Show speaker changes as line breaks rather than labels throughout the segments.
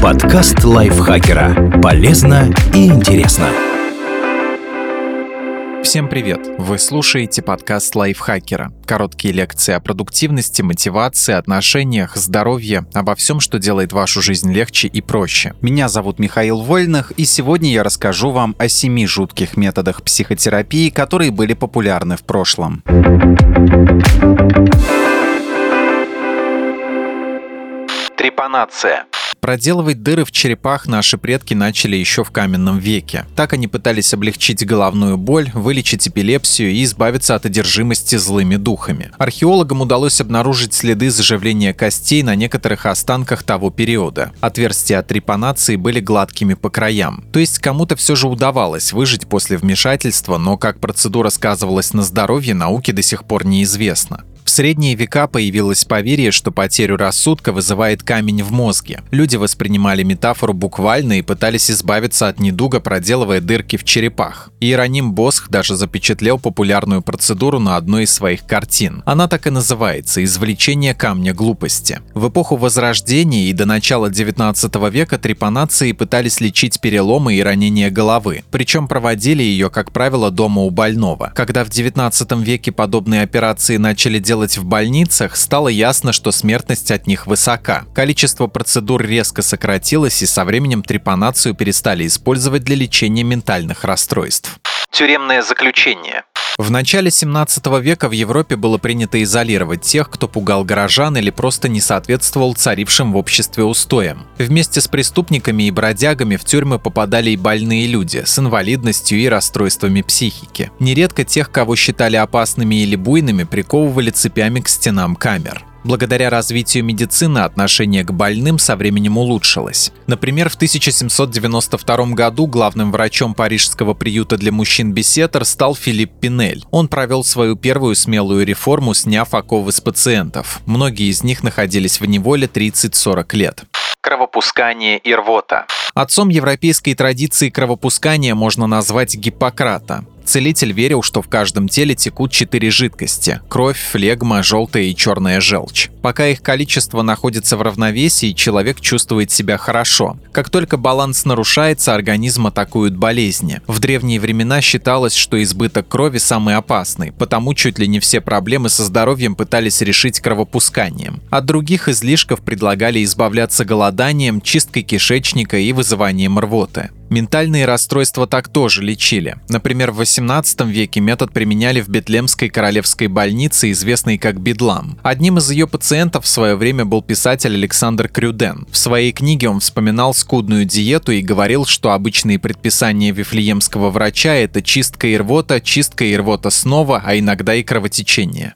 Подкаст лайфхакера. Полезно и интересно.
Всем привет! Вы слушаете подкаст лайфхакера. Короткие лекции о продуктивности, мотивации, отношениях, здоровье, обо всем, что делает вашу жизнь легче и проще. Меня зовут Михаил Вольных, и сегодня я расскажу вам о семи жутких методах психотерапии, которые были популярны в прошлом. Трепанация. Проделывать дыры в черепах наши предки начали еще в каменном веке. Так они пытались облегчить головную боль, вылечить эпилепсию и избавиться от одержимости злыми духами. Археологам удалось обнаружить следы заживления костей на некоторых останках того периода. Отверстия от трепанации были гладкими по краям. То есть кому-то все же удавалось выжить после вмешательства, но как процедура сказывалась на здоровье, науке до сих пор неизвестно. В средние века появилось поверье, что потерю рассудка вызывает камень в мозге. Люди воспринимали метафору буквально и пытались избавиться от недуга, проделывая дырки в черепах. Иероним Босх даже запечатлел популярную процедуру на одной из своих картин. Она так и называется «Извлечение камня глупости». В эпоху Возрождения и до начала 19 века трепанации пытались лечить переломы и ранения головы. Причем проводили ее, как правило, дома у больного. Когда в 19 веке подобные операции начали делать делать в больницах, стало ясно, что смертность от них высока. Количество процедур резко сократилось, и со временем трепанацию перестали использовать для лечения ментальных расстройств. Тюремное заключение. В начале 17 века в Европе было принято изолировать тех, кто пугал горожан или просто не соответствовал царившим в обществе устоям. Вместе с преступниками и бродягами в тюрьмы попадали и больные люди с инвалидностью и расстройствами психики. Нередко тех, кого считали опасными или буйными, приковывали цепями к стенам камер. Благодаря развитию медицины отношение к больным со временем улучшилось. Например, в 1792 году главным врачом парижского приюта для мужчин Бесетер стал Филипп Пинель. Он провел свою первую смелую реформу, сняв оковы с пациентов. Многие из них находились в неволе 30-40 лет кровопускание и рвота. Отцом европейской традиции кровопускания можно назвать Гиппократа. Целитель верил, что в каждом теле текут четыре жидкости – кровь, флегма, желтая и черная желчь. Пока их количество находится в равновесии, человек чувствует себя хорошо. Как только баланс нарушается, организм атакуют болезни. В древние времена считалось, что избыток крови самый опасный, потому чуть ли не все проблемы со здоровьем пытались решить кровопусканием. От других излишков предлагали избавляться голоданием, чисткой кишечника и вызыванием рвоты. Ментальные расстройства так тоже лечили. Например, в 18 веке метод применяли в Бетлемской королевской больнице, известной как Бедлам. Одним из ее пациентов в свое время был писатель Александр Крюден. В своей книге он вспоминал скудную диету и говорил, что обычные предписания вифлеемского врача – это чистка и рвота, чистка и рвота снова, а иногда и кровотечение.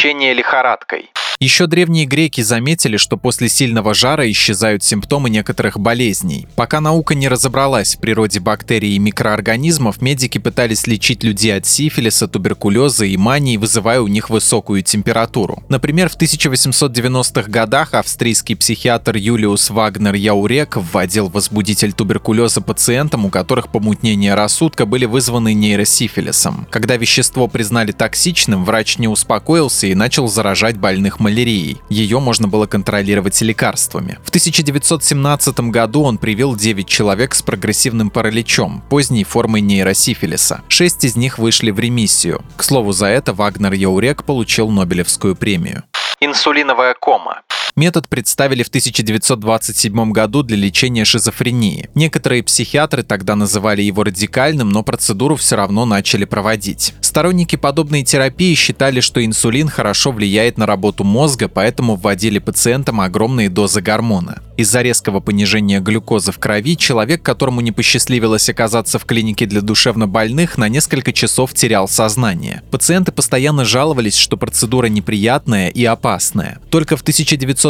Лечение лихорадкой. Еще древние греки заметили, что после сильного жара исчезают симптомы некоторых болезней. Пока наука не разобралась в природе бактерий и микроорганизмов, медики пытались лечить людей от сифилиса, туберкулеза и мании, вызывая у них высокую температуру. Например, в 1890-х годах австрийский психиатр Юлиус Вагнер Яурек вводил возбудитель туберкулеза пациентам, у которых помутнение рассудка были вызваны нейросифилисом. Когда вещество признали токсичным, врач не успокоился и начал заражать больных малярией. Ее можно было контролировать лекарствами. В 1917 году он привил 9 человек с прогрессивным параличом, поздней формой нейросифилиса. Шесть из них вышли в ремиссию. К слову, за это Вагнер Яурек получил Нобелевскую премию. Инсулиновая кома. Метод представили в 1927 году для лечения шизофрении. Некоторые психиатры тогда называли его радикальным, но процедуру все равно начали проводить. Сторонники подобной терапии считали, что инсулин хорошо влияет на работу мозга, поэтому вводили пациентам огромные дозы гормона. Из-за резкого понижения глюкозы в крови человек, которому не посчастливилось оказаться в клинике для душевнобольных, на несколько часов терял сознание. Пациенты постоянно жаловались, что процедура неприятная и опасная. Только в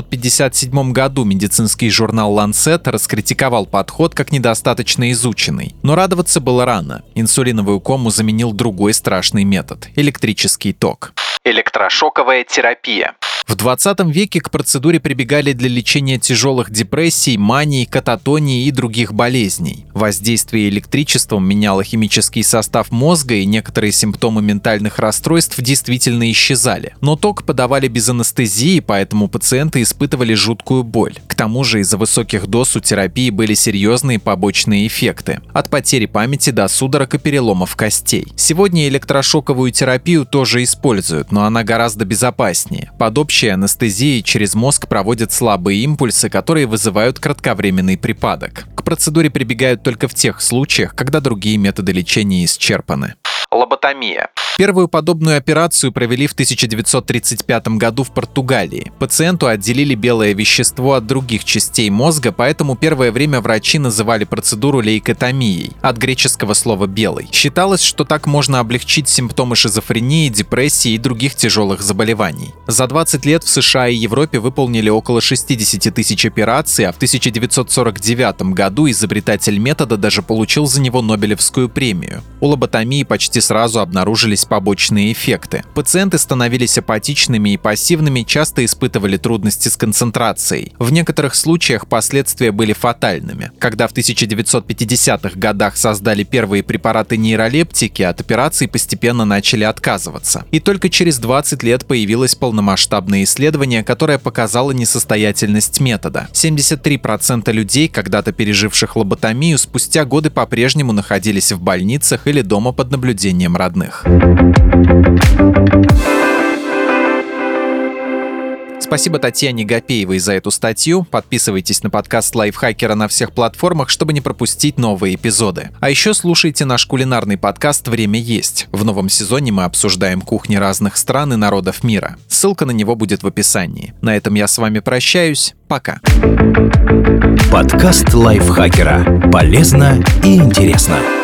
1957 году медицинский журнал Lancet раскритиковал подход как недостаточно изученный. Но радоваться было рано. Инсулиновую кому заменил другой страшный метод – электрический ток. Электрошоковая терапия. В 20 веке к процедуре прибегали для лечения тяжелых депрессий, маний, кататонии и других болезней. Воздействие электричеством меняло химический состав мозга, и некоторые симптомы ментальных расстройств действительно исчезали. Но ток подавали без анестезии, поэтому пациенты испытывали жуткую боль. К тому же из-за высоких доз у терапии были серьезные побочные эффекты. От потери памяти до судорог и переломов костей. Сегодня электрошоковую терапию тоже используют, но она гораздо безопаснее. Под общей анестезией через мозг проводят слабые импульсы, которые вызывают кратковременный припадок. К процедуре прибегают только в тех случаях, когда другие методы лечения исчерпаны. Лоботомия. Первую подобную операцию провели в 1935 году в Португалии. Пациенту отделили белое вещество от других частей мозга, поэтому первое время врачи называли процедуру лейкотомией, от греческого слова «белый». Считалось, что так можно облегчить симптомы шизофрении, депрессии и других тяжелых заболеваний. За 20 лет в США и Европе выполнили около 60 тысяч операций, а в 1949 году изобретатель метода даже получил за него Нобелевскую премию. У лоботомии почти сразу обнаружились побочные эффекты. Пациенты становились апатичными и пассивными, часто испытывали трудности с концентрацией. В некоторых случаях последствия были фатальными. Когда в 1950-х годах создали первые препараты нейролептики, от операций постепенно начали отказываться. И только через 20 лет появилось полномасштабное исследование, которое показало несостоятельность метода. 73% людей, когда-то переживших лоботомию, спустя годы по-прежнему находились в больницах или дома под наблюдением родных. Спасибо Татьяне Гапеевой за эту статью. Подписывайтесь на подкаст Лайфхакера на всех платформах, чтобы не пропустить новые эпизоды. А еще слушайте наш кулинарный подкаст «Время есть». В новом сезоне мы обсуждаем кухни разных стран и народов мира. Ссылка на него будет в описании. На этом я с вами прощаюсь. Пока.
Подкаст Лайфхакера. Полезно и интересно.